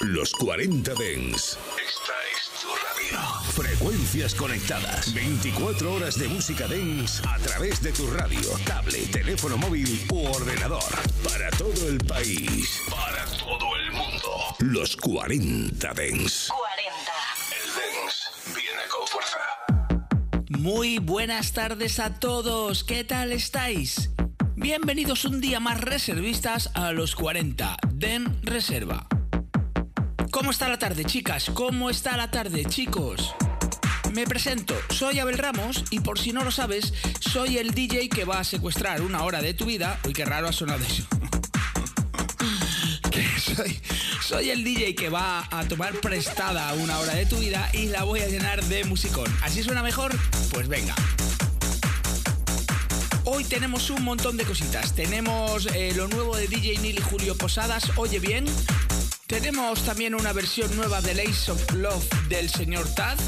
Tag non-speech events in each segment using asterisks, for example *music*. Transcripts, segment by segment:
Los 40 Dens. Esta es tu radio. Frecuencias conectadas. 24 horas de música dance a través de tu radio, tablet, teléfono móvil u ordenador. Para todo el país. Para todo el mundo. Los 40 Dens. 40. El dance viene con fuerza. Muy buenas tardes a todos, ¿qué tal estáis? Bienvenidos un día más reservistas a los 40 Den Reserva. ¿Cómo está la tarde, chicas? ¿Cómo está la tarde, chicos? Me presento, soy Abel Ramos y por si no lo sabes, soy el DJ que va a secuestrar una hora de tu vida. Uy, qué raro ha sonado eso. *laughs* Soy el DJ que va a tomar prestada una hora de tu vida y la voy a llenar de musicón. ¿Así suena mejor? Pues venga. Hoy tenemos un montón de cositas. Tenemos eh, lo nuevo de DJ Neil y Julio Posadas, Oye Bien. Tenemos también una versión nueva de Lace of Love del señor Tad.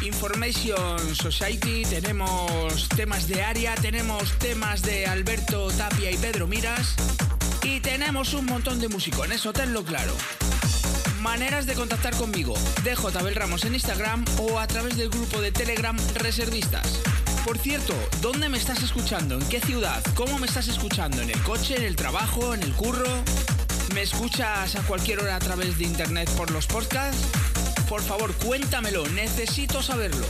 Information Society, tenemos temas de Aria, tenemos temas de Alberto Tapia y Pedro Miras. Y tenemos un montón de musicones, eso tenlo claro. Maneras de contactar conmigo, DJ Abel Ramos en Instagram o a través del grupo de Telegram Reservistas. Por cierto, ¿dónde me estás escuchando? ¿En qué ciudad? ¿Cómo me estás escuchando? ¿En el coche? ¿En el trabajo? ¿En el curro? ¿Me escuchas a cualquier hora a través de internet por los podcasts? Por favor, cuéntamelo, necesito saberlo.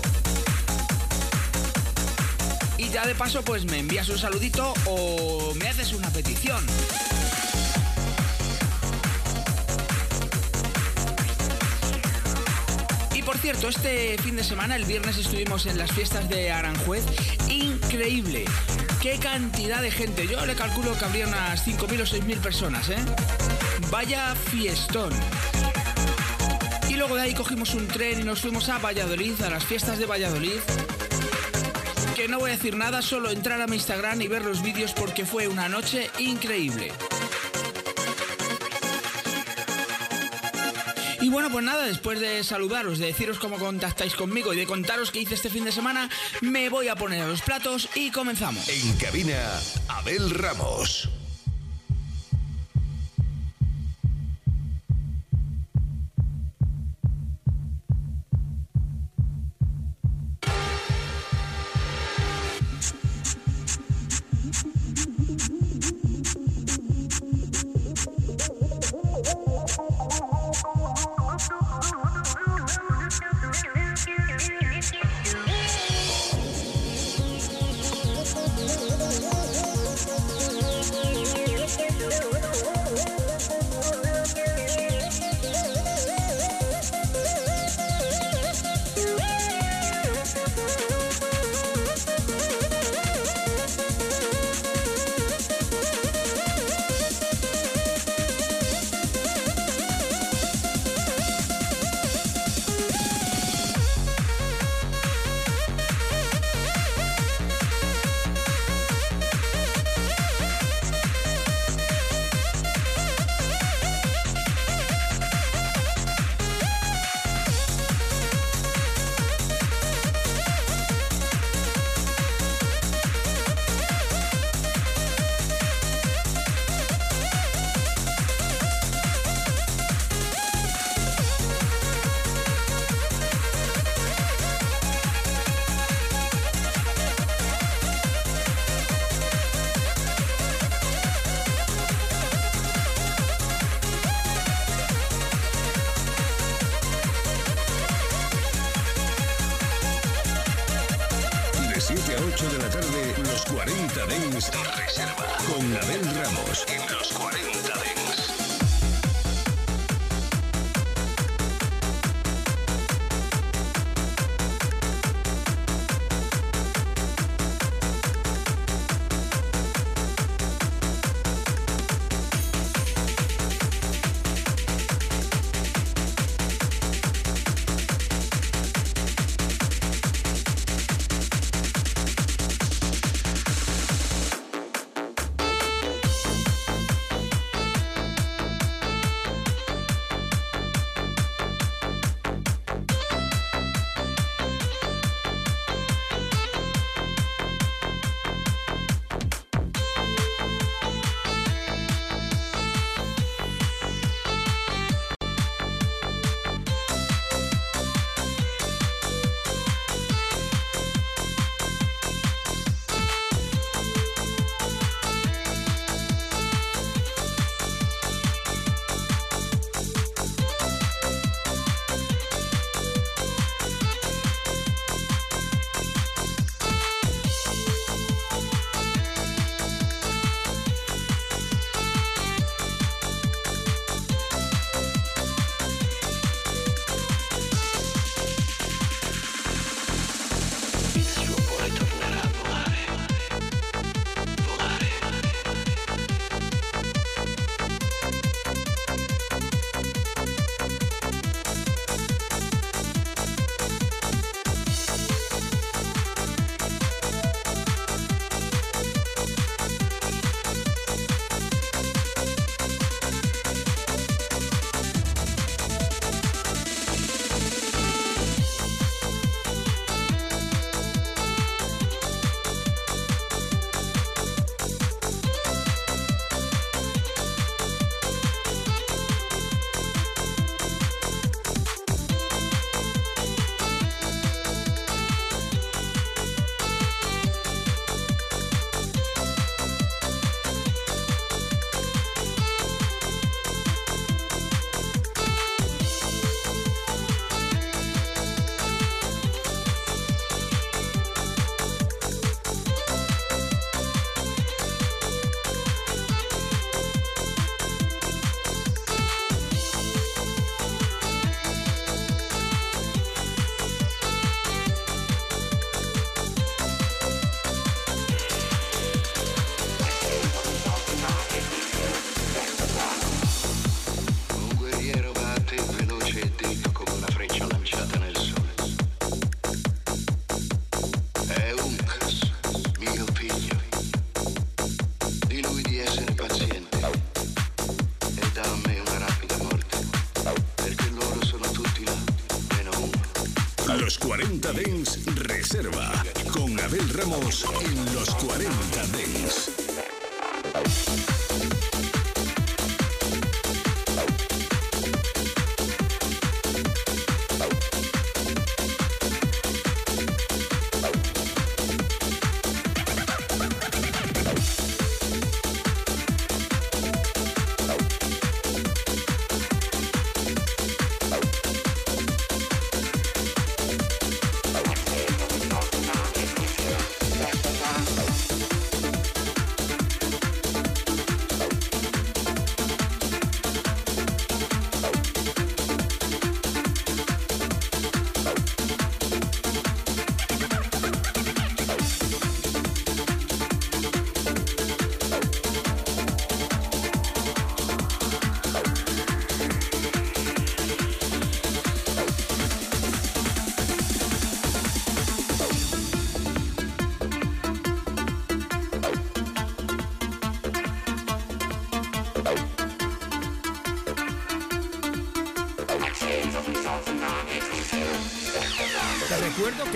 Y ya de paso, pues me envías un saludito o me haces una petición. Por cierto, este fin de semana, el viernes, estuvimos en las fiestas de Aranjuez. Increíble. Qué cantidad de gente. Yo le calculo que habría unas 5.000 o 6.000 personas, ¿eh? Vaya fiestón. Y luego de ahí cogimos un tren y nos fuimos a Valladolid, a las fiestas de Valladolid. Que no voy a decir nada, solo entrar a mi Instagram y ver los vídeos porque fue una noche increíble. Y bueno, pues nada, después de saludaros, de deciros cómo contactáis conmigo y de contaros qué hice este fin de semana, me voy a poner a los platos y comenzamos. En cabina, Abel Ramos.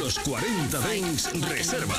Los 40 Dens Reserva.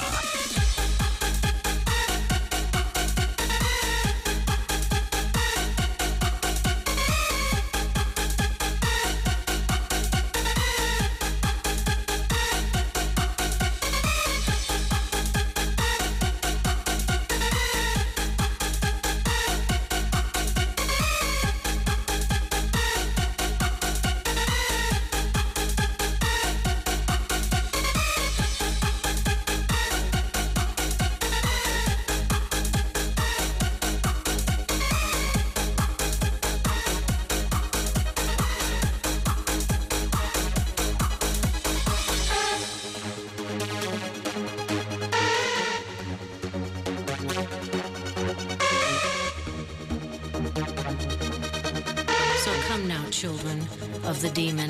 Of the demon.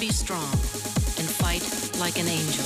Be strong and fight like an angel.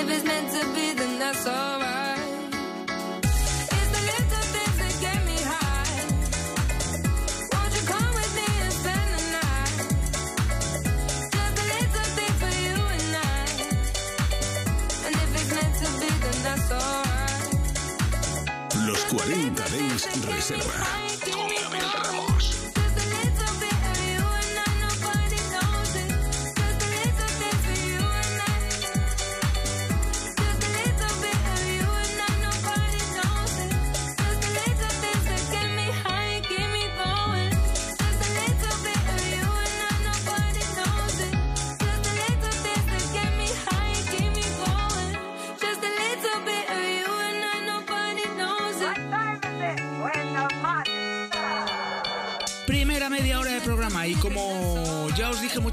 if it's meant to be, then that's all.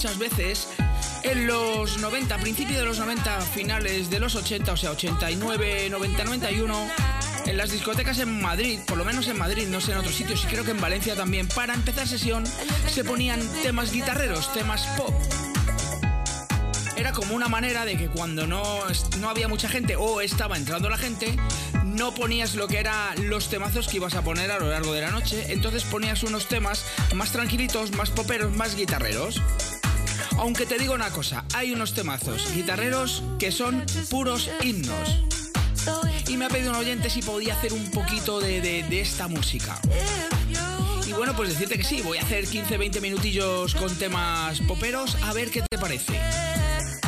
Muchas veces, en los 90, principios de los 90, finales de los 80, o sea, 89, 90, 91, en las discotecas en Madrid, por lo menos en Madrid, no sé en otros sitios, y creo que en Valencia también, para empezar sesión se ponían temas guitarreros, temas pop. Era como una manera de que cuando no, no había mucha gente o estaba entrando la gente, no ponías lo que eran los temazos que ibas a poner a lo largo de la noche, entonces ponías unos temas más tranquilitos, más poperos, más guitarreros. Aunque te digo una cosa, hay unos temazos guitarreros que son puros himnos. Y me ha pedido un oyente si podía hacer un poquito de, de esta música. Y bueno, pues decirte que sí, voy a hacer 15-20 minutillos con temas poperos, a ver qué te parece.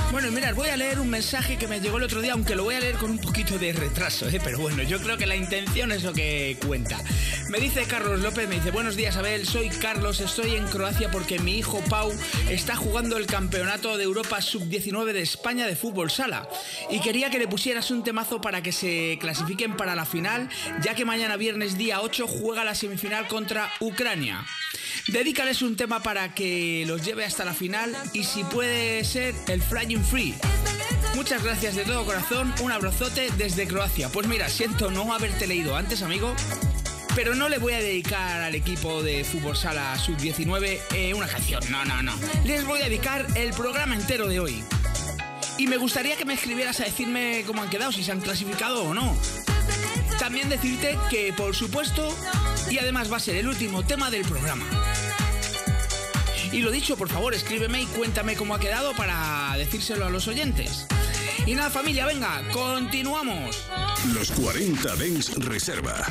Bueno, mirad, voy a leer un mensaje que me llegó el otro día, aunque lo voy a leer con un poquito de retraso, ¿eh? pero bueno, yo creo que la intención es lo que cuenta. Me dice Carlos López, me dice, buenos días Abel, soy Carlos, estoy en Croacia porque mi hijo Pau está jugando el Campeonato de Europa Sub-19 de España de fútbol sala y quería que le pusieras un temazo para que se clasifiquen para la final, ya que mañana viernes día 8 juega la semifinal contra Ucrania. Dedícales un tema para que los lleve hasta la final y si puede ser el Flying Free. Muchas gracias de todo corazón, un abrazote desde Croacia. Pues mira, siento no haberte leído antes, amigo, pero no le voy a dedicar al equipo de fútbol sala sub-19 eh, una canción, no, no, no. Les voy a dedicar el programa entero de hoy. Y me gustaría que me escribieras a decirme cómo han quedado, si se han clasificado o no. También decirte que, por supuesto, y además va a ser el último tema del programa. Y lo dicho, por favor, escríbeme y cuéntame cómo ha quedado para decírselo a los oyentes. Y nada, familia, venga, continuamos. Los 40 Dens Reserva.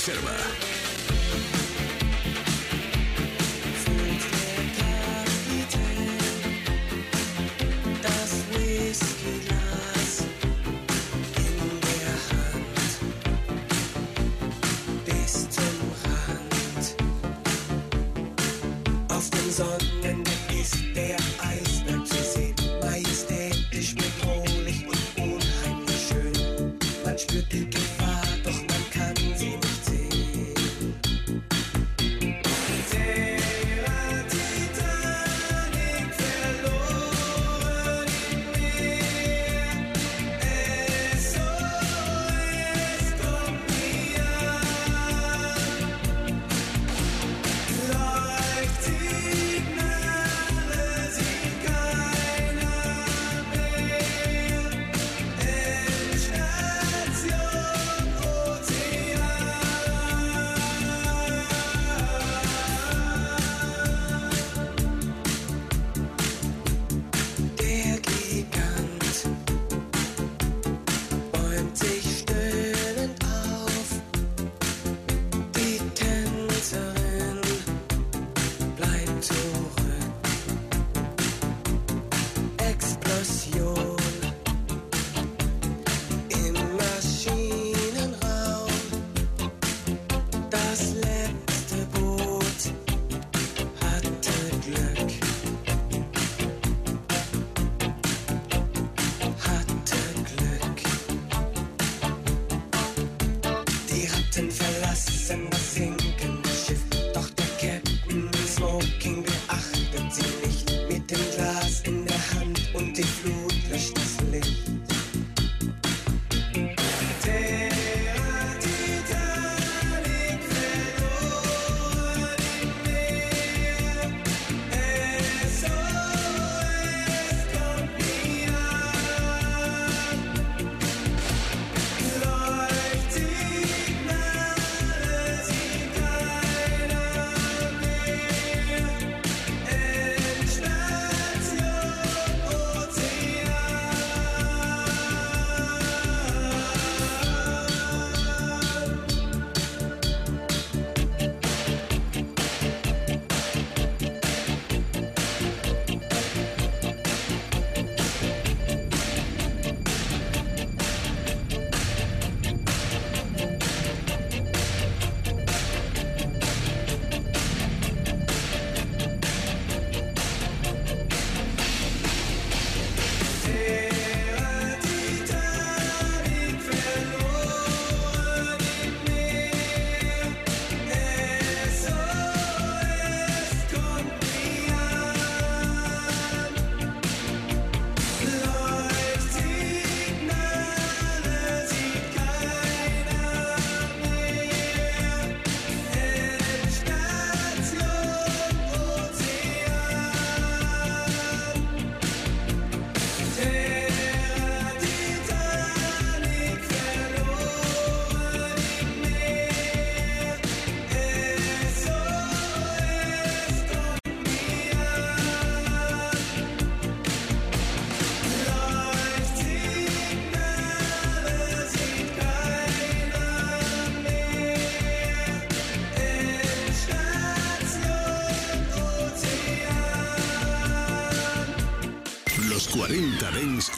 Reserva.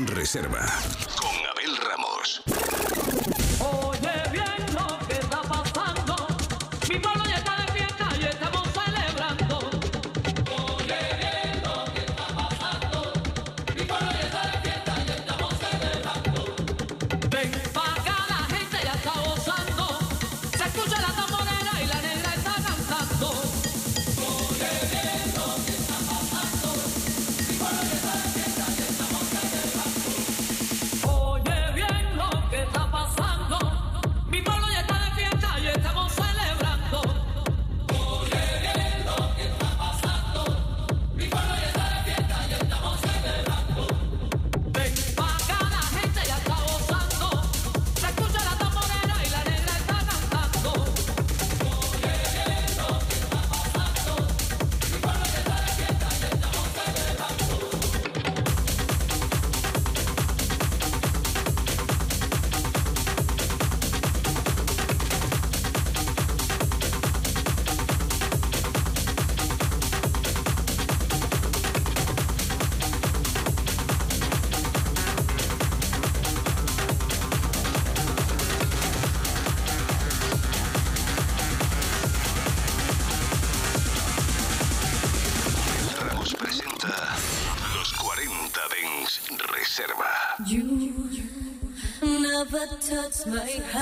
Reserva. my heart.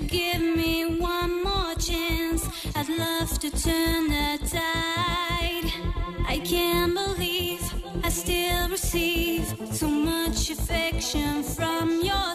give me one more chance, I'd love to turn the tide. I can't believe I still receive so much affection from your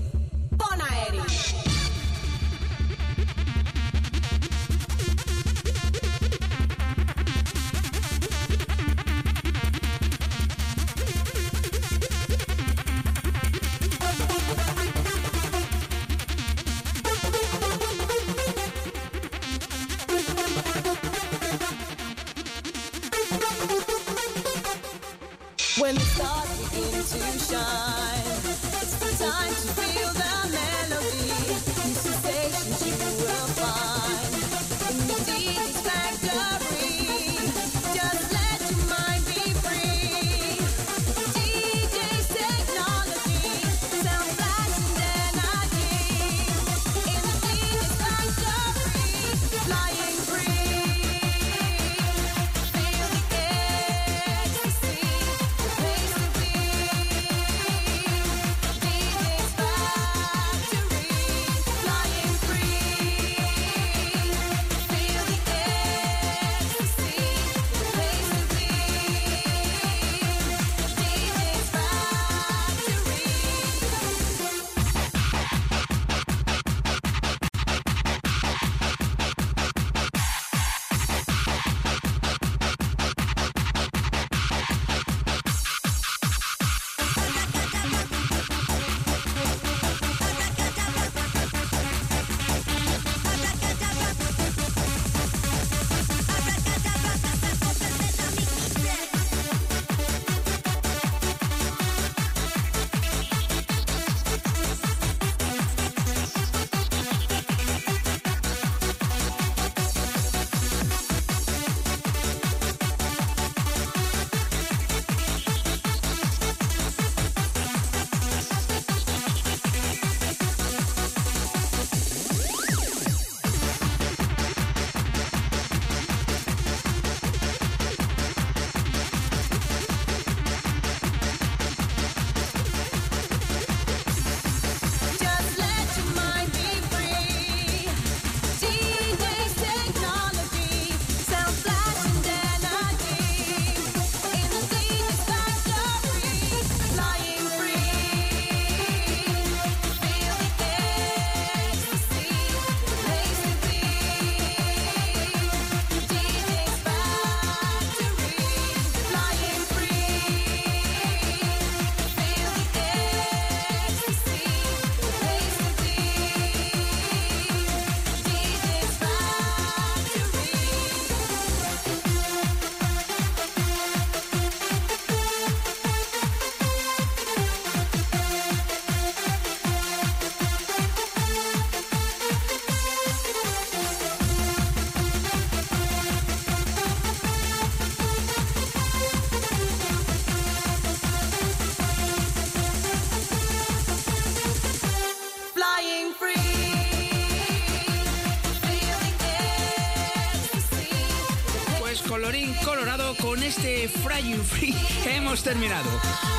Free *laughs* hemos terminado.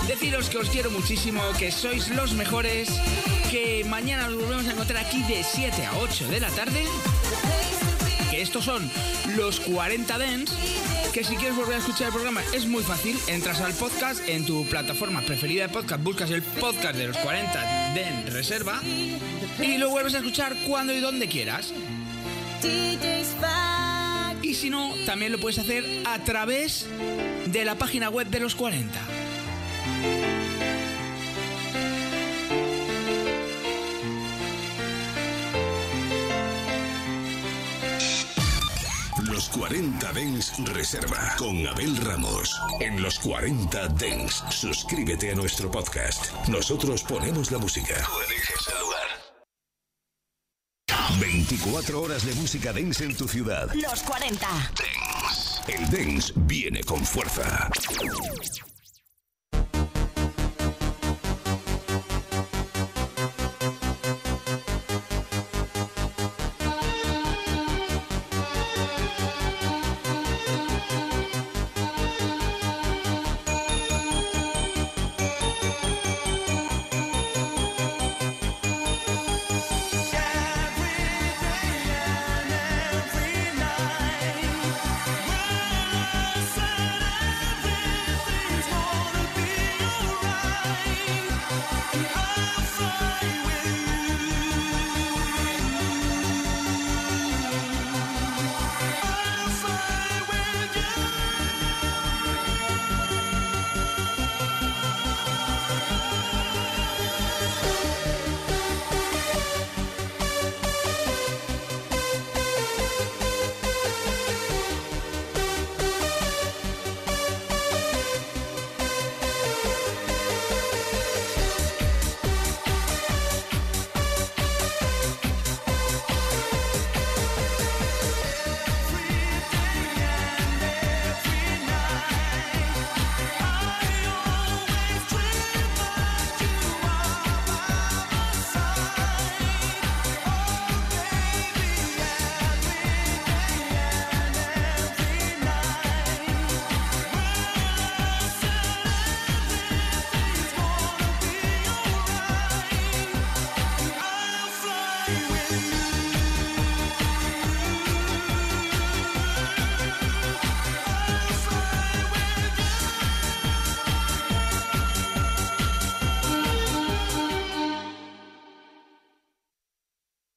Deciros que os quiero muchísimo, que sois los mejores, que mañana nos volvemos a encontrar aquí de 7 a 8 de la tarde, que estos son los 40 Dents, que si quieres volver a escuchar el programa es muy fácil, entras al podcast en tu plataforma preferida de podcast, buscas el podcast de los 40 Dents Reserva y lo vuelves a escuchar cuando y donde quieras. Y si no, también lo puedes hacer a través de la página web de los 40. Los 40 Dens Reserva con Abel Ramos. En los 40 Dens, suscríbete a nuestro podcast. Nosotros ponemos la música. Tú eliges el lugar. 24 horas de música dance en tu ciudad. Los 40. El dance viene con fuerza.